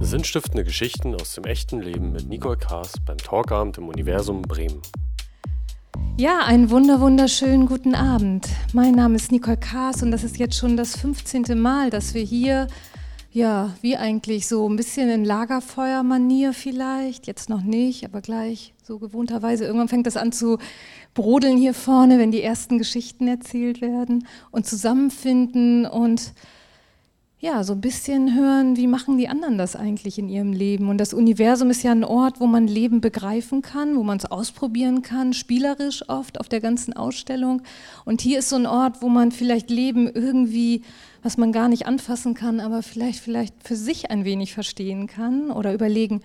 Sinnstiftende Geschichten aus dem echten Leben mit Nicole Kaas beim Talkabend im Universum Bremen. Ja, einen wunder wunderschönen guten Abend. Mein Name ist Nicole Kaas und das ist jetzt schon das 15. Mal, dass wir hier, ja, wie eigentlich so ein bisschen in Lagerfeuermanier vielleicht, jetzt noch nicht, aber gleich so gewohnterweise. Irgendwann fängt das an zu brodeln hier vorne, wenn die ersten Geschichten erzählt werden und zusammenfinden und ja, so ein bisschen hören, wie machen die anderen das eigentlich in ihrem Leben. Und das Universum ist ja ein Ort, wo man Leben begreifen kann, wo man es ausprobieren kann, spielerisch oft auf der ganzen Ausstellung. Und hier ist so ein Ort, wo man vielleicht Leben irgendwie, was man gar nicht anfassen kann, aber vielleicht, vielleicht für sich ein wenig verstehen kann oder überlegen,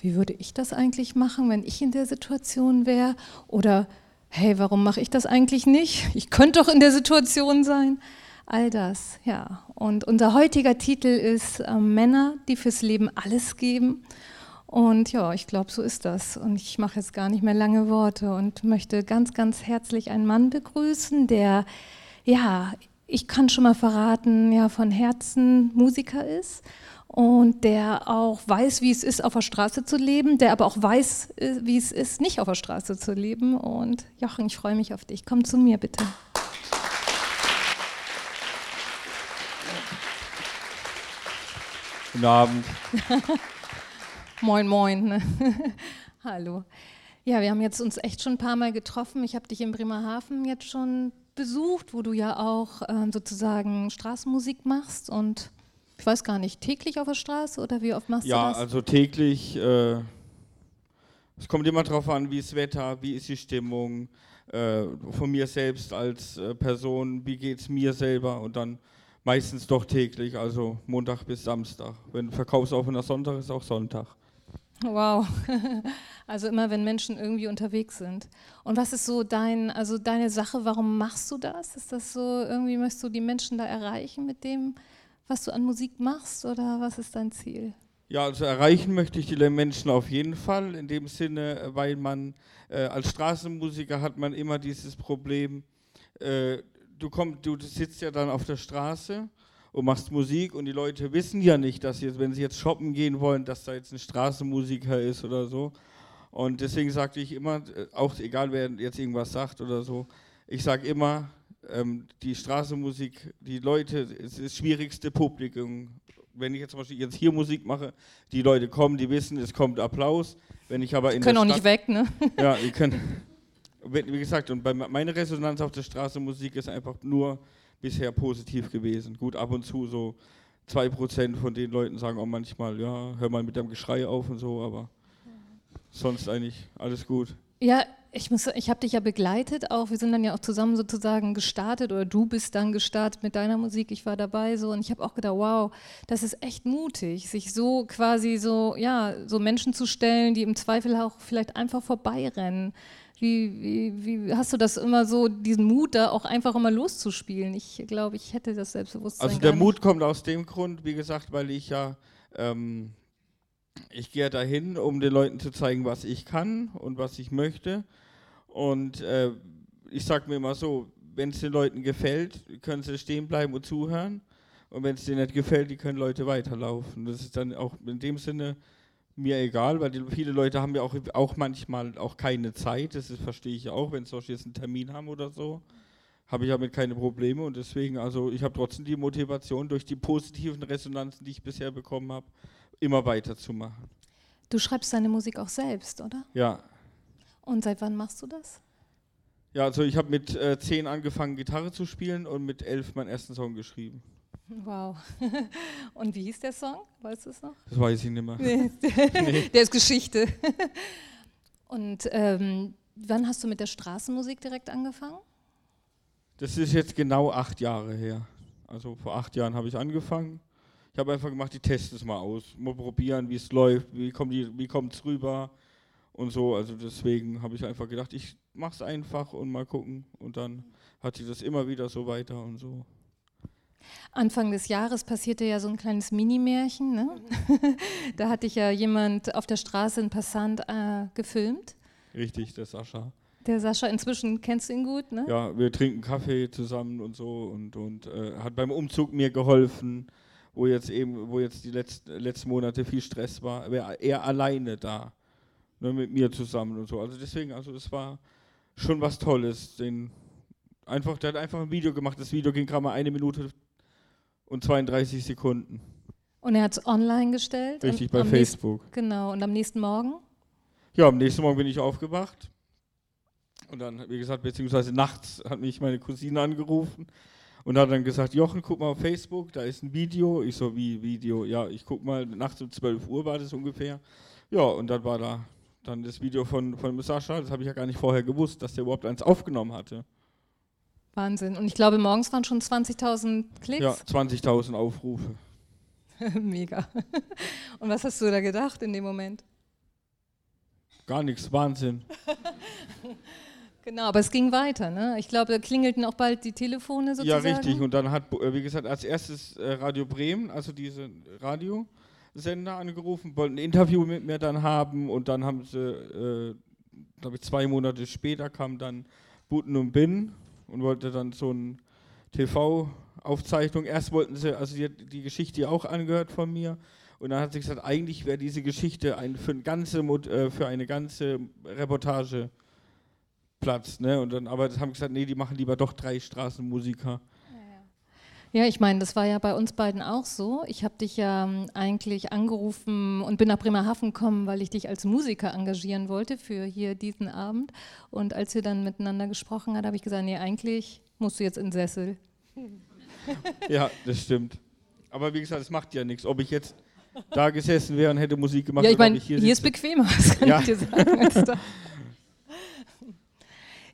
wie würde ich das eigentlich machen, wenn ich in der Situation wäre? Oder hey, warum mache ich das eigentlich nicht? Ich könnte doch in der Situation sein. All das, ja. Und unser heutiger Titel ist äh, Männer, die fürs Leben alles geben. Und ja, ich glaube, so ist das. Und ich mache jetzt gar nicht mehr lange Worte und möchte ganz, ganz herzlich einen Mann begrüßen, der, ja, ich kann schon mal verraten, ja, von Herzen Musiker ist und der auch weiß, wie es ist, auf der Straße zu leben, der aber auch weiß, äh, wie es ist, nicht auf der Straße zu leben. Und Jochen, ich freue mich auf dich. Komm zu mir bitte. Guten Abend. moin, moin. Hallo. Ja, wir haben jetzt uns echt schon ein paar Mal getroffen. Ich habe dich in Bremerhaven jetzt schon besucht, wo du ja auch äh, sozusagen Straßenmusik machst und ich weiß gar nicht, täglich auf der Straße oder wie oft machst ja, du das? Ja, also täglich. Äh, es kommt immer darauf an, wie ist das Wetter, wie ist die Stimmung, äh, von mir selbst als äh, Person, wie geht es mir selber und dann Meistens doch täglich, also Montag bis Samstag. Wenn verkaufsoffener Sonntag ist, auch Sonntag. Wow. Also immer, wenn Menschen irgendwie unterwegs sind. Und was ist so dein, also deine Sache, warum machst du das? Ist das so, irgendwie möchtest du die Menschen da erreichen mit dem, was du an Musik machst oder was ist dein Ziel? Ja, also erreichen möchte ich die Menschen auf jeden Fall, in dem Sinne, weil man äh, als Straßenmusiker hat man immer dieses Problem, äh, du, komm, du sitzt ja dann auf der Straße und machst Musik und die Leute wissen ja nicht, dass sie, wenn sie jetzt shoppen gehen wollen, dass da jetzt ein Straßenmusiker ist oder so. Und deswegen sagte ich immer, äh, auch egal wer jetzt irgendwas sagt oder so, ich sage immer, ähm, die Straßenmusik, die Leute, ist das schwierigste Publikum. Wenn ich jetzt zum Beispiel jetzt hier Musik mache, die Leute kommen, die wissen, es kommt Applaus. Wenn ich aber in können auch Stadt, nicht weg, ne? Ja, die können wie gesagt, und bei meine Resonanz auf der Straße Musik ist einfach nur bisher positiv gewesen. Gut, ab und zu so 2% von den Leuten sagen auch manchmal, ja, hör mal mit dem Geschrei auf und so, aber sonst eigentlich alles gut. Ja, ich, ich habe dich ja begleitet auch. Wir sind dann ja auch zusammen sozusagen gestartet oder du bist dann gestartet mit deiner Musik. Ich war dabei so und ich habe auch gedacht, wow, das ist echt mutig, sich so quasi so, ja, so Menschen zu stellen, die im Zweifel auch vielleicht einfach vorbeirennen. Wie, wie, wie, hast du das immer so, diesen Mut da auch einfach immer loszuspielen? Ich glaube, ich hätte das Selbstbewusstsein. Also der Mut kommt aus dem Grund, wie gesagt, weil ich ja, ähm, ich gehe dahin, um den Leuten zu zeigen, was ich kann und was ich möchte. Und äh, ich sage mir immer so, wenn es den Leuten gefällt, können sie stehen bleiben und zuhören. Und wenn es denen nicht gefällt, die können Leute weiterlaufen. Das ist dann auch in dem Sinne mir egal, weil die, viele Leute haben ja auch, auch manchmal auch keine Zeit, das verstehe ich ja auch, wenn sie jetzt einen Termin haben oder so, habe ich damit keine Probleme und deswegen, also ich habe trotzdem die Motivation, durch die positiven Resonanzen, die ich bisher bekommen habe, immer weiterzumachen. Du schreibst deine Musik auch selbst, oder? Ja. Und seit wann machst du das? Ja, also ich habe mit äh, zehn angefangen, Gitarre zu spielen und mit elf meinen ersten Song geschrieben. Wow. Und wie hieß der Song? Weißt du es noch? Das weiß ich nicht mehr. Nee. nee. Der ist Geschichte. Und ähm, wann hast du mit der Straßenmusik direkt angefangen? Das ist jetzt genau acht Jahre her. Also vor acht Jahren habe ich angefangen. Ich habe einfach gemacht, ich teste es mal aus, mal probieren, wie es läuft, wie kommt es rüber und so. Also deswegen habe ich einfach gedacht, ich mache es einfach und mal gucken. Und dann hat sich das immer wieder so weiter und so. Anfang des Jahres passierte ja so ein kleines Mini-Märchen. Ne? da hatte ich ja jemand auf der Straße, ein Passant, äh, gefilmt. Richtig, der Sascha. Der Sascha, inzwischen kennst du ihn gut, ne? Ja, wir trinken Kaffee zusammen und so und, und äh, hat beim Umzug mir geholfen. wo jetzt eben, wo jetzt die letzten, letzten Monate viel Stress war, wäre er alleine da. Ne, mit mir zusammen und so. Also deswegen, also das war schon was Tolles. Den einfach, der hat einfach ein Video gemacht. Das Video ging gerade mal eine Minute und 32 Sekunden. Und er hat es online gestellt? Richtig, bei Facebook. Nächsten, genau, und am nächsten Morgen? Ja, am nächsten Morgen bin ich aufgewacht. Und dann, wie gesagt, beziehungsweise nachts hat mich meine Cousine angerufen und hat dann gesagt, Jochen, guck mal auf Facebook, da ist ein Video. Ich so, wie Video? Ja, ich guck mal, nachts um 12 Uhr war das ungefähr. Ja, und dann war da dann das Video von, von Sascha, das habe ich ja gar nicht vorher gewusst, dass der überhaupt eins aufgenommen hatte. Wahnsinn. Und ich glaube, morgens waren schon 20.000 Klicks. Ja, 20.000 Aufrufe. Mega. Und was hast du da gedacht in dem Moment? Gar nichts, Wahnsinn. genau, aber es ging weiter, ne? Ich glaube, da klingelten auch bald die Telefone sozusagen. Ja, richtig. Und dann hat, äh, wie gesagt, als erstes äh, Radio Bremen, also diese Radiosender angerufen, wollten ein Interview mit mir dann haben und dann haben sie, äh, glaube ich, zwei Monate später kam dann Buten und Bin und wollte dann so ein TV-Aufzeichnung. Erst wollten sie, also die, die Geschichte auch angehört von mir. Und dann hat sie gesagt, eigentlich wäre diese Geschichte ein, für, ein ganze, äh, für eine ganze Reportage Platz. Ne? Und dann, aber haben gesagt, nee, die machen lieber doch drei Straßenmusiker. Ja, ich meine, das war ja bei uns beiden auch so. Ich habe dich ja ähm, eigentlich angerufen und bin nach Bremerhaven gekommen, weil ich dich als Musiker engagieren wollte für hier diesen Abend. Und als wir dann miteinander gesprochen haben, habe ich gesagt, nee, eigentlich musst du jetzt in den Sessel. Ja, das stimmt. Aber wie gesagt, es macht ja nichts. Ob ich jetzt da gesessen wäre und hätte Musik gemacht, ja, ich meine, hier, hier ist bequemer, das kann ja. ich dir sagen.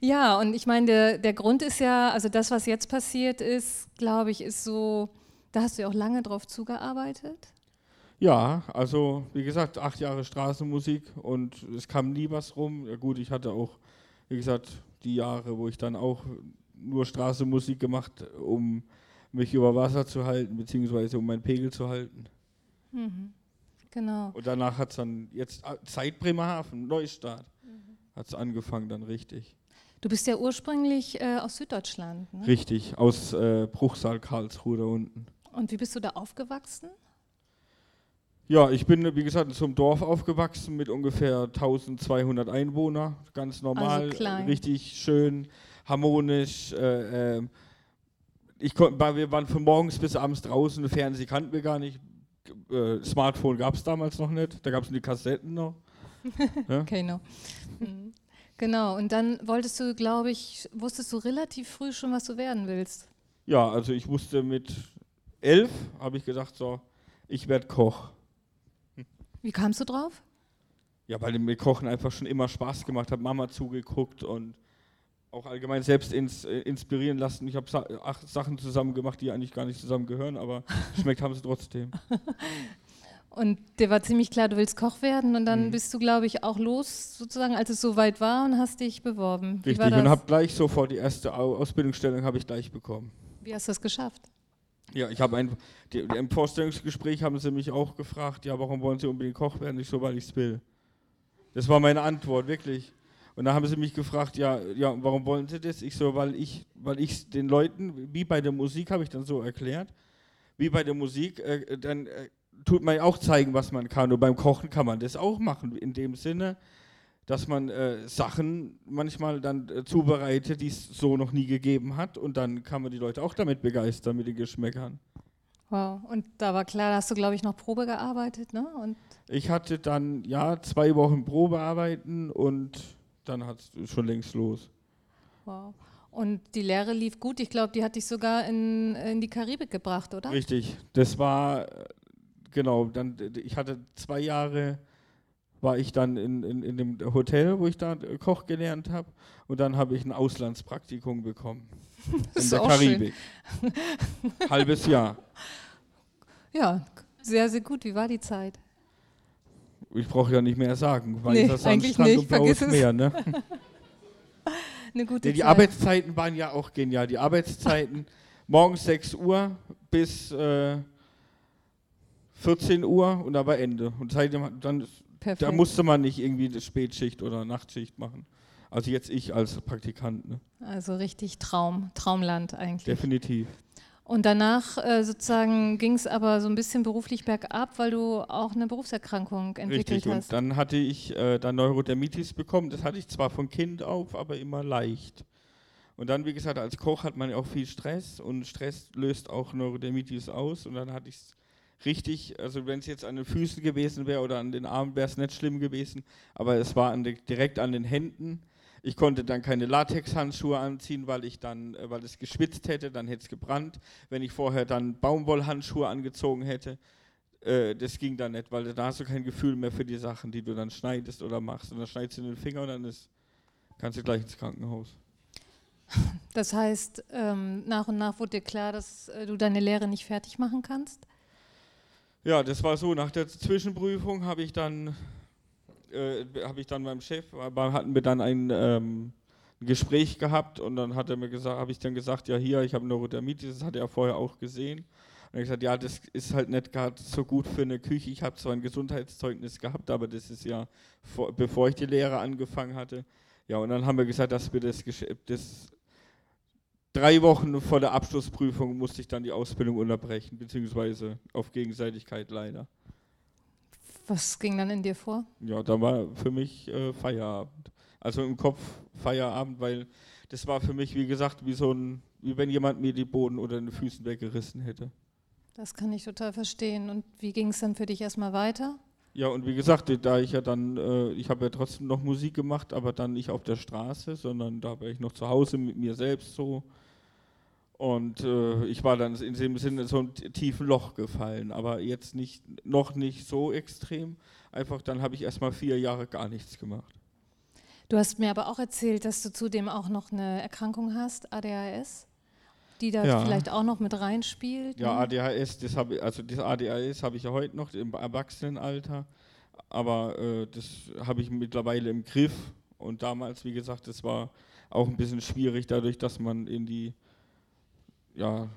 Ja, und ich meine, der, der Grund ist ja, also das, was jetzt passiert ist, glaube ich, ist so, da hast du ja auch lange drauf zugearbeitet. Ja, also wie gesagt, acht Jahre Straßenmusik und es kam nie was rum. Ja, gut, ich hatte auch, wie gesagt, die Jahre, wo ich dann auch nur Straßenmusik gemacht, um mich über Wasser zu halten, beziehungsweise um meinen Pegel zu halten. Mhm. Genau. Und danach hat es dann jetzt Zeit Bremerhaven, Neustart, mhm. hat es angefangen dann richtig. Du bist ja ursprünglich äh, aus Süddeutschland. Ne? Richtig, aus äh, Bruchsal, Karlsruhe da unten. Und wie bist du da aufgewachsen? Ja, ich bin, wie gesagt, in so einem Dorf aufgewachsen mit ungefähr 1200 Einwohnern. Ganz normal, also richtig schön, harmonisch. Äh, ähm, ich konnt, wir waren von morgens bis abends draußen, Fernsehen kannten wir gar nicht. Äh, Smartphone gab es damals noch nicht, da gab es die Kassetten noch. ja? Okay, no. Mhm. Genau, und dann wolltest du, glaube ich, wusstest du relativ früh schon, was du werden willst. Ja, also ich wusste mit elf, habe ich gesagt, so, ich werde Koch. Wie kamst du drauf? Ja, weil mir Kochen einfach schon immer Spaß gemacht hat, Mama zugeguckt und auch allgemein selbst ins, äh, inspirieren lassen. Ich habe sa acht Sachen zusammen gemacht, die eigentlich gar nicht zusammen gehören, aber schmeckt haben sie trotzdem. Und dir war ziemlich klar, du willst Koch werden und dann mhm. bist du, glaube ich, auch los, sozusagen, als es soweit war und hast dich beworben. Richtig, und habe gleich sofort die erste Ausbildungsstellung habe ich gleich bekommen. Wie hast du es geschafft? Ja, ich habe ein, die, im Vorstellungsgespräch haben sie mich auch gefragt, ja, warum wollen Sie unbedingt Koch werden? Nicht so, weil ich es will. Das war meine Antwort, wirklich. Und dann haben sie mich gefragt, ja, ja, warum wollen Sie das? Ich so, weil ich, weil ich den Leuten, wie bei der Musik, habe ich dann so erklärt, wie bei der Musik, äh, dann äh, tut man auch zeigen, was man kann. Und beim Kochen kann man das auch machen, in dem Sinne, dass man äh, Sachen manchmal dann äh, zubereitet, die es so noch nie gegeben hat. Und dann kann man die Leute auch damit begeistern, mit den Geschmäckern. Wow, und da war klar, da hast du, glaube ich, noch Probe gearbeitet, ne? Und ich hatte dann, ja, zwei Wochen Probearbeiten und dann hat es schon längst los. Wow. Und die Lehre lief gut. Ich glaube, die hat dich sogar in, in die Karibik gebracht, oder? Richtig. Das war genau, dann, ich hatte zwei Jahre, war ich dann in, in, in dem Hotel, wo ich da Koch gelernt habe. Und dann habe ich ein Auslandspraktikum bekommen. Das in der Karibik. Halbes Jahr. Ja, sehr, sehr gut. Wie war die Zeit? Ich brauche ja nicht mehr sagen, weil nee, das eigentlich nicht. und blaues Meer. Ne? Eine gute ja, die Zeit. Arbeitszeiten waren ja auch genial. Die Arbeitszeiten morgens 6 Uhr bis äh, 14 Uhr und da war Ende. Und dann, da musste man nicht irgendwie eine Spätschicht oder Nachtschicht machen. Also jetzt ich als Praktikant. Ne? Also richtig Traum, Traumland eigentlich. Definitiv. Und danach äh, sozusagen ging es aber so ein bisschen beruflich bergab, weil du auch eine Berufserkrankung entwickelt Richtig, hast. und dann hatte ich äh, dann Neurodermitis bekommen. Das hatte ich zwar von Kind auf, aber immer leicht. Und dann, wie gesagt, als Koch hat man ja auch viel Stress und Stress löst auch Neurodermitis aus. Und dann hatte ich es richtig, also wenn es jetzt an den Füßen gewesen wäre oder an den Armen, wäre es nicht schlimm gewesen, aber es war an de, direkt an den Händen. Ich konnte dann keine Latexhandschuhe anziehen, weil ich dann, äh, weil es geschwitzt hätte, dann hätte es gebrannt. Wenn ich vorher dann Baumwollhandschuhe angezogen hätte, äh, das ging dann nicht, weil da hast du kein Gefühl mehr für die Sachen, die du dann schneidest oder machst. Und dann schneidest du in den Finger und dann ist, kannst du gleich ins Krankenhaus. Das heißt, ähm, nach und nach wurde dir klar, dass äh, du deine Lehre nicht fertig machen kannst? Ja, das war so. Nach der Zwischenprüfung habe ich dann, äh, habe ich dann meinem Chef, aber hatten wir dann ein, ähm, Gespräch gehabt und dann hat er mir gesagt, habe ich dann gesagt, ja hier, ich habe Neurodermitis, das hat er vorher auch gesehen. Und er gesagt, ja, das ist halt nicht gerade so gut für eine Küche. Ich habe zwar ein Gesundheitszeugnis gehabt, aber das ist ja, vor, bevor ich die Lehre angefangen hatte. Ja, und dann haben wir gesagt, dass wir das, das drei Wochen vor der Abschlussprüfung musste ich dann die Ausbildung unterbrechen, beziehungsweise auf Gegenseitigkeit leider. Was ging dann in dir vor? Ja, da war für mich äh, Feierabend. Also im Kopf Feierabend, weil das war für mich, wie gesagt, wie so ein, wie wenn jemand mir die Boden unter den Füßen weggerissen hätte. Das kann ich total verstehen. Und wie ging es dann für dich erstmal weiter? Ja, und wie gesagt, da ich ja dann, äh, ich habe ja trotzdem noch Musik gemacht, aber dann nicht auf der Straße, sondern da war ich noch zu Hause mit mir selbst so. Und äh, ich war dann in dem Sinne so ein tiefen Loch gefallen, aber jetzt nicht, noch nicht so extrem. Einfach dann habe ich erstmal vier Jahre gar nichts gemacht. Du hast mir aber auch erzählt, dass du zudem auch noch eine Erkrankung hast, ADHS, die da Ja. vielleicht auch noch mit reinspielt. Ja, ne? ADHS, das habe also das ADHS habe ich ja heute noch im Erwachsenenalter, aber äh, das habe ich mittlerweile im Griff. Und damals, wie gesagt, das war auch ein bisschen schwierig, dadurch, dass man in die ja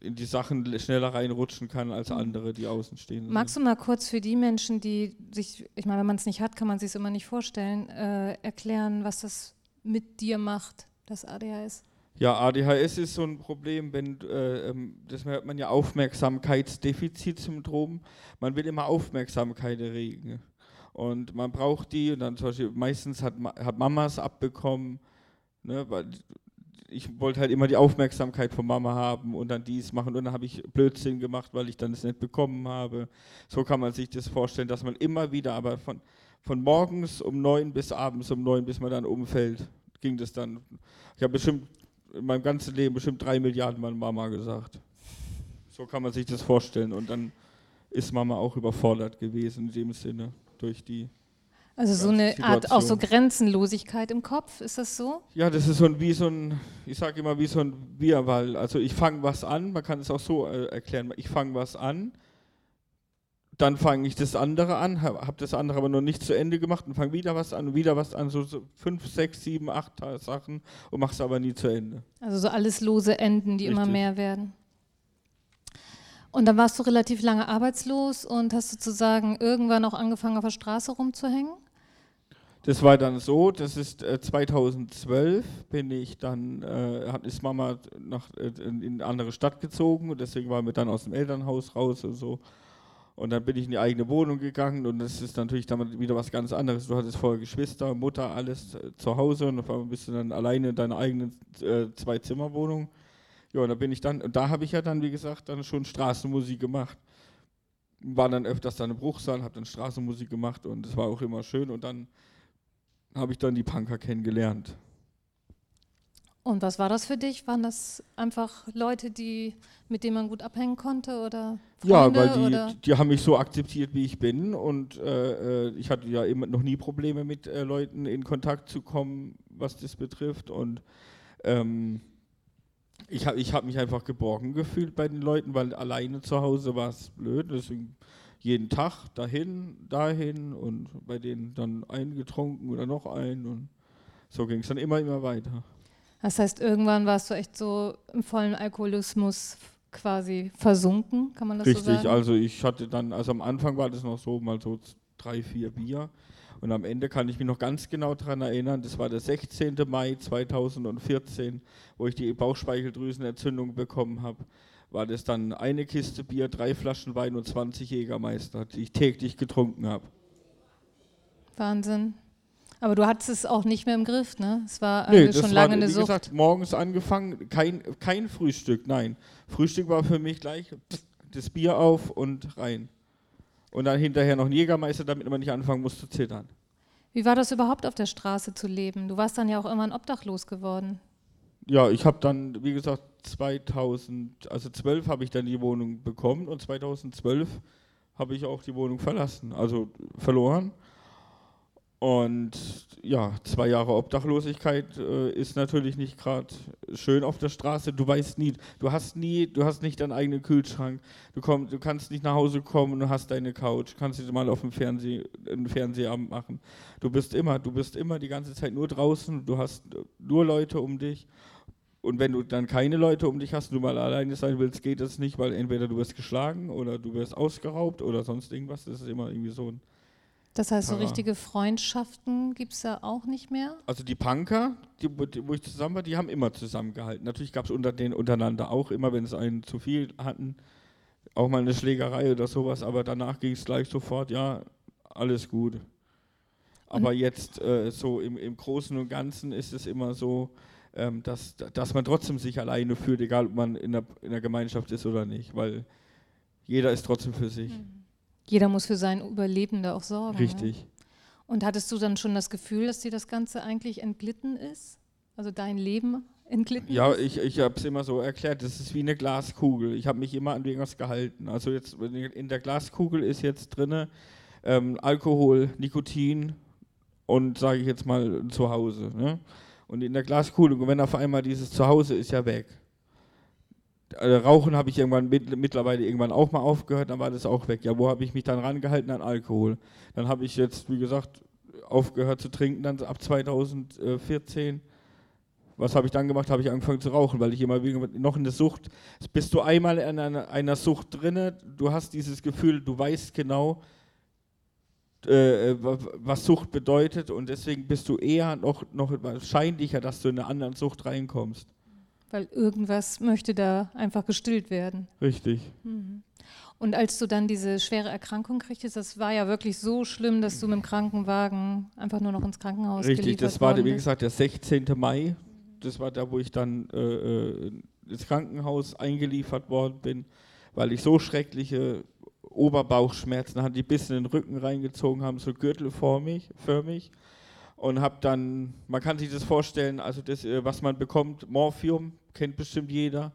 in die Sachen schneller reinrutschen kann als andere, die außen stehen. Magst du mal kurz für die Menschen, die sich, ich meine, wenn man es nicht hat, kann man sich immer nicht vorstellen, äh, erklären, was das mit dir macht, das ADHS? Ja, ADHS ist so ein Problem, wenn äh, ähm, das hört man ja Aufmerksamkeitsdefizitsyndrom. Man will immer Aufmerksamkeit erregen und man braucht die und dann zum Beispiel meistens hat, hat Mamas abbekommen, ne, weil ich wollte halt immer die Aufmerksamkeit von Mama haben und dann dies machen und dann habe ich Blödsinn gemacht, weil ich dann es nicht bekommen habe. So kann man sich das vorstellen, dass man immer wieder, aber von, von morgens um neun bis abends um neun, bis man dann umfällt, ging das dann. Ich habe bestimmt in meinem ganzen Leben bestimmt drei Milliarden Mal Mama gesagt. So kann man sich das vorstellen. Und dann ist Mama auch überfordert gewesen in dem Sinne durch die. Also so eine Art auch so Situation. Grenzenlosigkeit im Kopf, ist das so? Ja, das ist so ein, wie so ein, ich sage immer wie so ein Wirrwarr. Also ich fange was an, man kann es auch so äh, erklären. Ich fange was an, dann fange ich das andere an, habe hab das andere aber noch nicht zu Ende gemacht und fange wieder was an, wieder was an, so, so fünf, sechs, sieben, acht Sachen und mache es aber nie zu Ende. Also so alles lose Enden, die immer Richtig. mehr werden. Und dann warst du relativ lange arbeitslos und hast sozusagen irgendwann auch angefangen, auf der Straße rumzuhängen? Das war dann so, das ist äh, 2012 bin ich dann, äh, hat, ist Mama nach, äh, in, in eine andere Stadt gezogen und deswegen waren wir dann aus dem Elternhaus raus und so. Und dann bin ich in die eigene Wohnung gegangen und das ist natürlich dann wieder was ganz anderes. Du hattest vorher Geschwister, Mutter, alles äh, zu Hause und auf einmal bist du dann alleine in deiner eigenen äh, Zwei-Zimmer-Wohnung. Ja, und da bin ich dann, und da habe ich ja dann, wie gesagt, dann schon Straßenmusik gemacht. War dann öfters dann im Bruchsaal, habe dann Straßenmusik gemacht und es war auch immer schön und dann habe ich dann die Punker kennengelernt. Und was war das für dich? Waren das einfach Leute, die, mit denen man gut abhängen konnte oder Freunde? ja, weil die, die haben mich so akzeptiert, wie ich bin und äh, äh, ich hatte ja immer noch nie Probleme mit äh, Leuten in Kontakt zu kommen, was das betrifft und ähm, ich habe ich hab mich einfach geborgen gefühlt bei den Leuten, weil alleine zu Hause war es blöd, deswegen jeden Tag dahin, dahin und bei denen dann eingetrunken oder noch ein und so ging es dann immer, immer weiter. Das heißt, irgendwann warst du echt so im vollen Alkoholismus quasi versunken, kann man das so Richtig, sagen? also ich hatte dann, also am Anfang war das noch so, mal so drei, vier Bier. Und am Ende kann ich mich noch ganz genau daran erinnern, das war der 16. Mai 2014, wo ich die Bauchspeicheldrüsenentzündung bekommen habe. War das dann eine Kiste Bier, drei Flaschen Wein und 20 Jägermeister, die ich täglich getrunken habe. Wahnsinn. Aber du hattest es auch nicht mehr im Griff, ne? Es war nee, schon lange war, eine wie Sucht. gesagt, morgens angefangen, kein, kein Frühstück, nein. Frühstück war für mich gleich das Bier auf und rein. Und dann hinterher noch ein Jägermeister, damit man nicht anfangen muss zu zittern. Wie war das überhaupt auf der Straße zu leben? Du warst dann ja auch irgendwann obdachlos geworden. Ja, ich habe dann, wie gesagt, 2000, also 12 habe ich dann die Wohnung bekommen und 2012 habe ich auch die Wohnung verlassen, also verloren. Und ja, zwei Jahre Obdachlosigkeit äh, ist natürlich nicht gerade schön auf der Straße. Du weißt nie, du hast nie, du hast nicht deinen eigenen Kühlschrank. Du, komm, du kannst nicht nach Hause kommen und hast deine Couch, kannst du mal auf dem Fernseh, Fernsehabend machen. Du bist immer, du bist immer die ganze Zeit nur draußen. Du hast nur Leute um dich. Und wenn du dann keine Leute um dich hast und du mal alleine sein willst, geht das nicht, weil entweder du wirst geschlagen oder du wirst ausgeraubt oder sonst irgendwas. Das ist immer irgendwie so ein das heißt, so richtige Freundschaften gibt es ja auch nicht mehr? Also die Punker, die, wo ich zusammen war, die haben immer zusammengehalten. Natürlich gab es unter denen untereinander auch immer, wenn es einen zu viel hatten, auch mal eine Schlägerei oder sowas, aber danach ging es gleich sofort, ja, alles gut. Aber und jetzt äh, so im, im Großen und Ganzen ist es immer so, ähm, dass, dass man trotzdem sich alleine fühlt, egal ob man in der, in der Gemeinschaft ist oder nicht, weil jeder ist trotzdem für sich. Mhm. Jeder muss für sein Überleben da auch sorgen. Richtig. Ne? Und hattest du dann schon das Gefühl, dass dir das Ganze eigentlich entglitten ist? Also dein Leben entglitten ja, ist? Ja, ich, ich habe es immer so erklärt, das ist wie eine Glaskugel. Ich habe mich immer an irgendwas gehalten. Also jetzt in der Glaskugel ist jetzt drin ähm, Alkohol, Nikotin und sage ich jetzt mal Zuhause. Ne? Und in der Glaskugel, wenn auf einmal dieses Zuhause ist ja weg. Äh, Rauchen habe ich irgendwann mit, mittlerweile irgendwann auch mal aufgehört, dann war das auch weg. Ja, wo habe ich mich dann rangehalten an Alkohol? Dann habe ich jetzt, wie gesagt, aufgehört zu trinken, dann ab 2014. Was habe ich dann gemacht? Habe ich angefangen zu rauchen, weil ich immer wieder noch in der Sucht. Bist du einmal in einer, einer Sucht drinne, du hast dieses Gefühl, du weißt genau, äh, was Sucht bedeutet und deswegen bist du eher noch, noch wahrscheinlicher, dass du in eine andere Sucht reinkommst. Weil irgendwas möchte da einfach gestillt werden. Richtig. Mhm. Und als du dann diese schwere Erkrankung kriegtest, das war ja wirklich so schlimm, dass du mit dem Krankenwagen einfach nur noch ins Krankenhaus Richtig, geliefert das war, wie gesagt, der 16. Mai. Das war da, wo ich dann äh, äh, ins Krankenhaus eingeliefert worden bin, weil ich so schreckliche Oberbauchschmerzen hatte, die bis in den Rücken reingezogen haben, so gürtelförmig. Förmig und habe dann, man kann sich das vorstellen, also das, äh, was man bekommt, Morphium, kennt bestimmt jeder.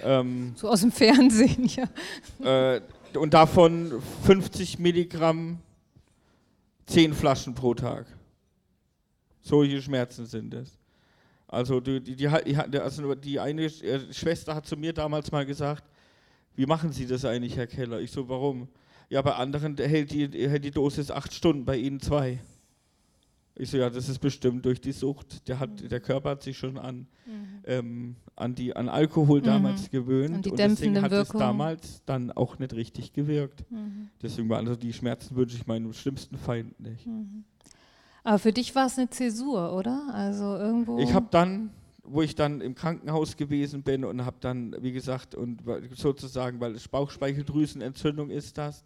Ähm, so aus dem Fernsehen, ja. Äh, und davon 50 Milligramm, 10 Flaschen pro Tag. Solche Schmerzen sind es. Also die, die, die, also die eine äh, Schwester hat zu mir damals mal gesagt, wie machen Sie das eigentlich, Herr Keller? Ich so, warum? Ja, bei anderen hält die, hält die Dosis acht Stunden, bei Ihnen zwei. Ich so, ja, das ist bestimmt durch die Sucht. Der, hat, der Körper hat sich schon an, mhm. ähm, an, die, an Alkohol mhm. damals mhm. gewöhnt. Und, die und deswegen hat Wirkung. es damals dann auch nicht richtig gewirkt. Mhm. Deswegen waren also die Schmerzen wünsche ich meinem schlimmsten Feind nicht. Mhm. Aber für dich war es eine Zäsur, oder? Also irgendwo. Ich habe dann, wo ich dann im Krankenhaus gewesen bin und habe dann, wie gesagt, und sozusagen, weil es Bauchspeicheldrüsenentzündung ist das,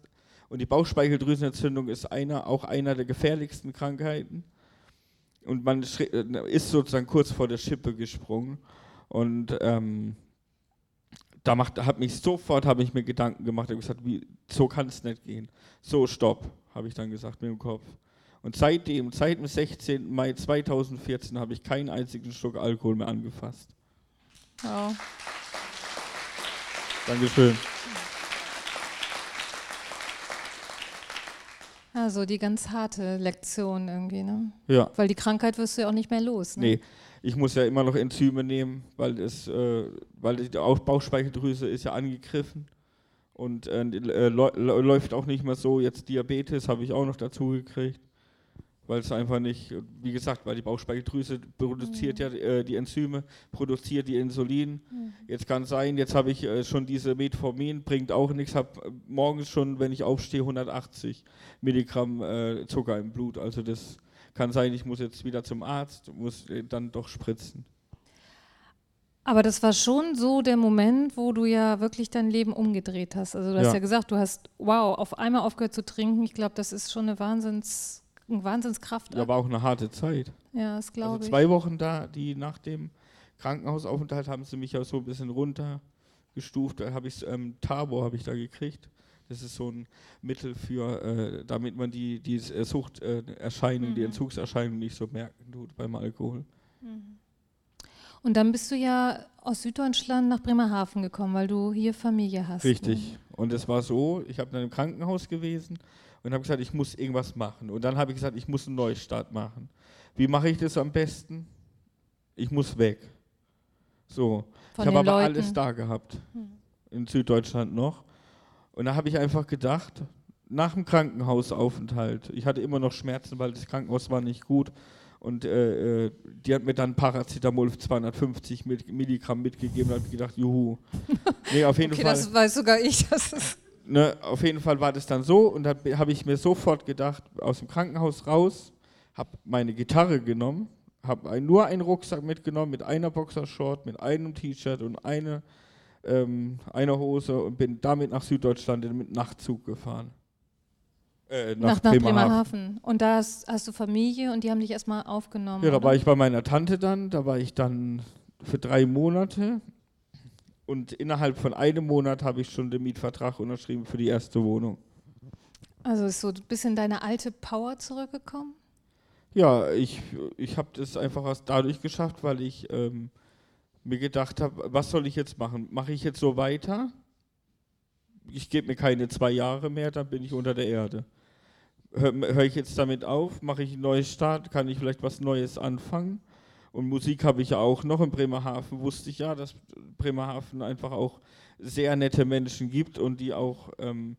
und die Bauchspeicheldrüsenentzündung ist einer, auch einer der gefährlichsten Krankheiten und man äh, ist sozusagen kurz vor der Schippe gesprungen und ähm, da macht, hat mich sofort habe ich mir Gedanken gemacht, habe gesagt, wie, so kann es nicht gehen. So stopp, habe ich dann gesagt mit dem Kopf. Und seitdem, seit dem 16. Mai 2014 habe ich keinen einzigen Schluck Alkohol mehr angefasst. Oh. Dankeschön. Also die ganz harte Lektion irgendwie, ne? Ja. Weil die Krankheit wirst du ja auch nicht mehr los, ne? Nee, ich muss ja immer noch Enzyme nehmen, weil, es, äh, weil die Bauchspeicheldrüse ist ja angegriffen und äh, äh läuft auch nicht mehr so. Jetzt Diabetes habe ich auch noch dazu gekriegt weil es einfach nicht, wie gesagt, weil die Bauchspeicheldrüse produziert mhm. ja äh, die Enzyme, produziert die Insulin. Mhm. Jetzt kann sein, jetzt habe ich äh, schon diese Metformin, bringt auch nichts, habe äh, morgens schon, wenn ich aufstehe, 180 Milligramm äh, Zucker im Blut. Also das kann sein, ich muss jetzt wieder zum Arzt, muss äh, dann doch spritzen. Aber das war schon so der Moment, wo du ja wirklich dein Leben umgedreht hast. Also du hast Ja. ja gesagt, du hast, wow, auf einmal aufgehört zu trinken. Ich glaube, das ist schon eine Wahnsinns, ein Wahnsinnskraft. Ja, war auch eine harte Zeit. Ja, das Also glaube ich. zwei Wochen da, die nach dem Krankenhausaufenthalt haben sie mich ja so ein bisschen runtergestuft. Da habe ich ähm, Tabor habe ich da gekriegt. Das ist so ein Mittel für, äh, damit man die, die äh, Suchterscheinung, die Mhm. Entzugserscheinung nicht so merken tut beim Alkohol. Und dann bist du ja aus Süddeutschland nach Bremerhaven gekommen, weil du hier Familie hast. Ne? Richtig. Und es war so, ich habe dann im Krankenhaus gewesen und habe gesagt, ich muss irgendwas machen. Und dann habe ich gesagt, ich muss einen Neustart machen. Wie mache ich das am besten? Ich muss weg. So. Von ich habe aber Leuten. alles da gehabt. Hm. In Süddeutschland noch. Und da habe ich einfach gedacht, nach dem Krankenhausaufenthalt, ich hatte immer noch Schmerzen, weil das Krankenhaus war nicht gut. Und äh, äh, die hat mir dann Paracetamol 250 mit, Milligramm mitgegeben und habe gedacht, juhu. Nee, auf jeden Okay, Fall. das weiß sogar ich. Das ist Ne, auf jeden Fall war das dann so und da habe ich mir sofort gedacht, aus dem Krankenhaus raus, habe meine Gitarre genommen, habe nur einen Rucksack mitgenommen mit einer Boxershort, mit einem T-Shirt und eine, ähm, einer Hose und bin damit nach Süddeutschland mit Nachtzug gefahren. Äh, nach, nach Bremerhaven. Und da hast, hast du Familie und die haben dich erstmal aufgenommen. Ja, da oder? war ich bei meiner Tante dann, da war ich dann für drei Monate und innerhalb von einem Monat habe ich schon den Mietvertrag unterschrieben für die erste Wohnung. Also ist so ein bisschen deine alte Power zurückgekommen? Ja, ich, ich habe das einfach erst dadurch geschafft, weil ich ähm, mir gedacht habe, was soll ich jetzt machen? Mache ich jetzt so weiter? Ich gebe mir keine zwei Jahre mehr, dann bin ich unter der Erde. Höre hör ich jetzt damit auf? Mache ich einen Neustart? Kann ich vielleicht was Neues anfangen? Und Musik habe ich ja auch noch. In Bremerhaven wusste ich ja, dass Bremerhaven einfach auch sehr nette Menschen gibt und die auch, ähm,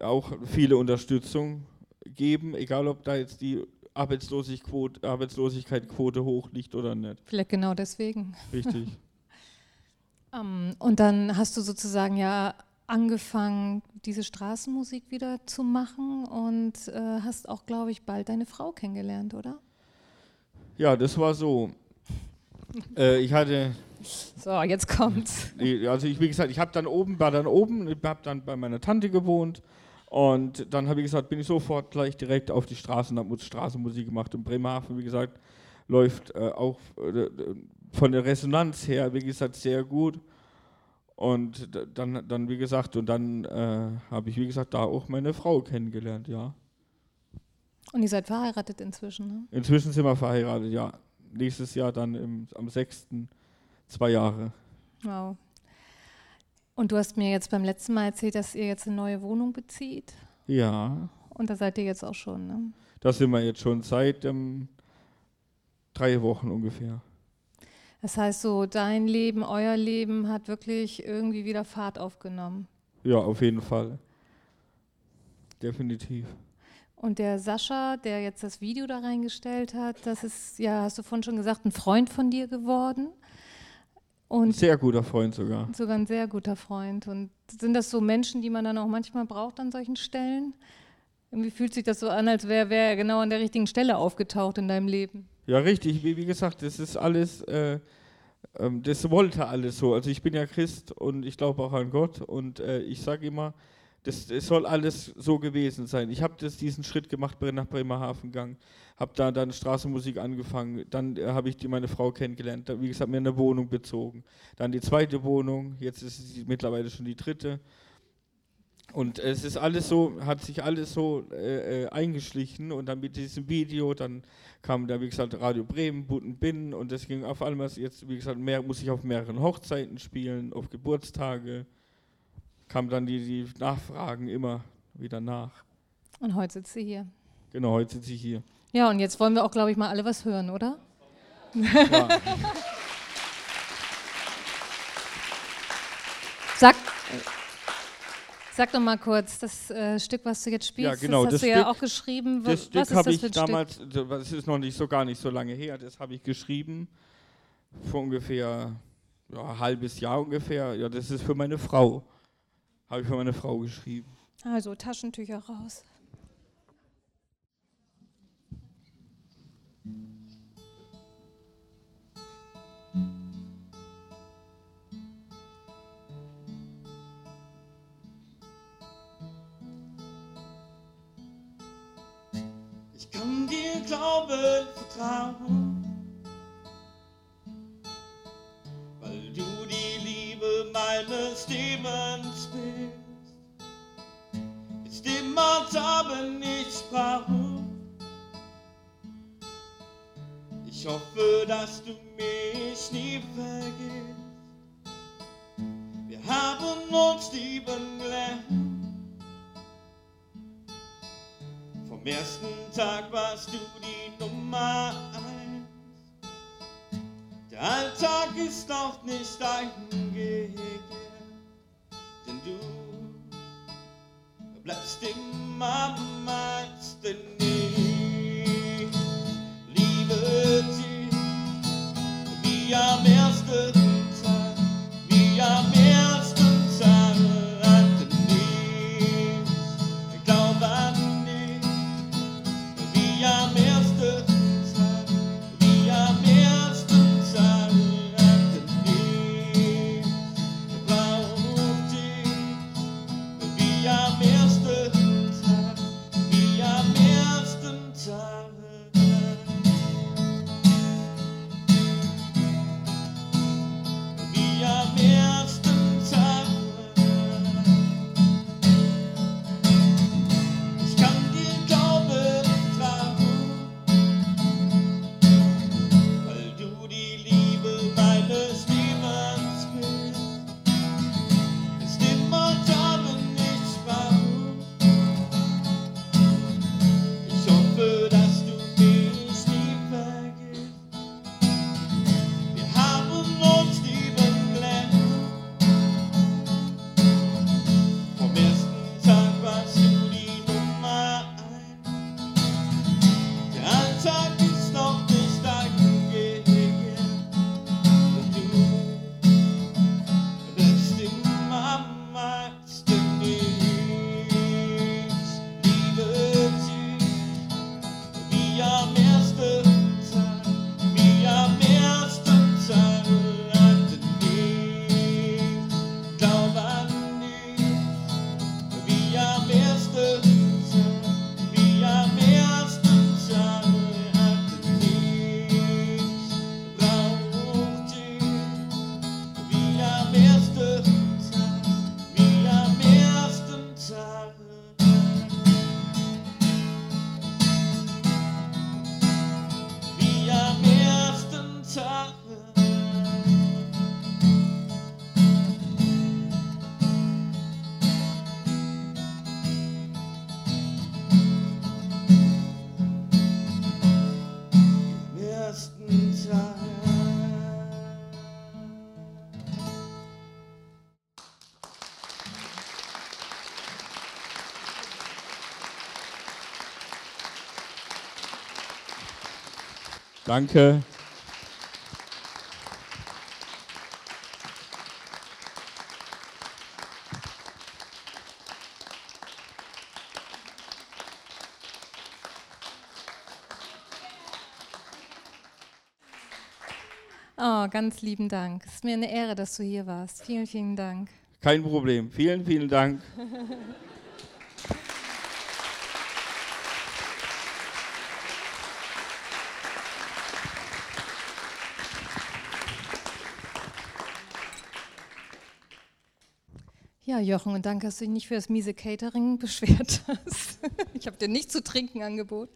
auch viele Unterstützung geben, egal ob da jetzt die Arbeitslosigkeit, Arbeitslosigkeitsquote hoch liegt oder nicht. Vielleicht genau deswegen. Richtig. Ähm, und dann hast du sozusagen ja angefangen, diese Straßenmusik wieder zu machen und äh, hast auch, glaube ich, bald deine Frau kennengelernt, oder? ja, das war so. Äh, ich hatte, So, jetzt kommt's. also ich, wie gesagt, ich habe dann oben, war dann oben, ich habe dann bei meiner Tante gewohnt und dann habe ich gesagt, bin ich sofort gleich direkt auf die Straße und habe Straßenmusik gemacht. Und Bremerhaven, wie gesagt, läuft äh, auch äh, von der Resonanz her, wie gesagt, sehr gut. Und dann, dann wie gesagt, und dann äh, habe ich, wie gesagt, da auch meine Frau kennengelernt, ja. Und ihr seid verheiratet inzwischen, ne? Inzwischen sind wir verheiratet, ja. Nächstes Jahr dann im, am 6. zwei Jahre. Wow. Und du hast mir jetzt beim letzten Mal erzählt, dass ihr jetzt eine neue Wohnung bezieht. Ja, Und da seid ihr jetzt auch schon, ne? da sind wir jetzt schon seit ähm, drei Wochen ungefähr. Das heißt so, dein Leben, euer Leben hat wirklich irgendwie wieder Fahrt aufgenommen. Ja, auf jeden Fall. Definitiv. Und der Sascha, der jetzt das Video da reingestellt hat, das ist, ja, hast du vorhin schon gesagt, ein Freund von dir geworden. Ein Und sehr guter Freund sogar. sogar ein sehr guter Freund. Und sind das so Menschen, die man dann auch manchmal braucht an solchen Stellen? Irgendwie fühlt sich das so an, als wäre wär er genau an der richtigen Stelle aufgetaucht in deinem Leben. Ja, richtig. Wie, wie gesagt, das ist alles, äh, ähm, das wollte alles so. Also ich bin ja Christ und ich glaube auch an Gott und äh, ich sage immer, das, das soll alles so gewesen sein. Ich habe diesen Schritt gemacht, bin nach Bremerhaven gegangen, habe da dann Straßenmusik angefangen, dann äh, habe ich die, meine Frau kennengelernt, dann, wie gesagt, mir eine Wohnung bezogen, dann die zweite Wohnung, jetzt ist es mittlerweile schon die dritte. Und es ist alles so, hat sich alles so äh, äh, eingeschlichen und dann mit diesem Video, dann kam da, wie gesagt, Radio Bremen, Buten Binnen und das ging auf einmal jetzt, wie gesagt, mehr, muss ich auf mehreren Hochzeiten spielen, auf Geburtstage, kam dann die, die Nachfragen immer wieder nach. Und heute sitzt sie hier. Genau, heute sitze ich hier. Ja, und jetzt wollen wir auch, glaube ich, mal alle was hören, oder? Ja, Sag, sag doch mal kurz, das äh, Stück, was du jetzt spielst, Ja, genau, das hast das du ja Stück- auch geschrieben. Das was Stück habe ich damals, das ist noch nicht so gar nicht so lange her, das habe ich geschrieben vor ungefähr ja, ein halbes Jahr ungefähr. Ja, das ist für meine Frau. Habe ich für meine Frau geschrieben. Also Taschentücher raus. Ich kann dir glauben, vertrauen, weil du die Liebe meines Lebens da, wenn ich brauche. Ich hoffe, dass du mich nie vergisst. Wir haben uns lieben gelernt. Am ersten Tag warst du die Nummer eins. Der Alltag ist noch nicht eingekehrt, bleibst immer am meisten Danke. Oh, ganz lieben Dank. Es ist mir eine Ehre, dass du hier warst. Vielen, vielen Dank. Kein Problem. Vielen, vielen Dank. Ja, Jochen, und danke, dass du dich nicht für das miese Catering beschwert hast. Ich habe dir nichts zu trinken angeboten.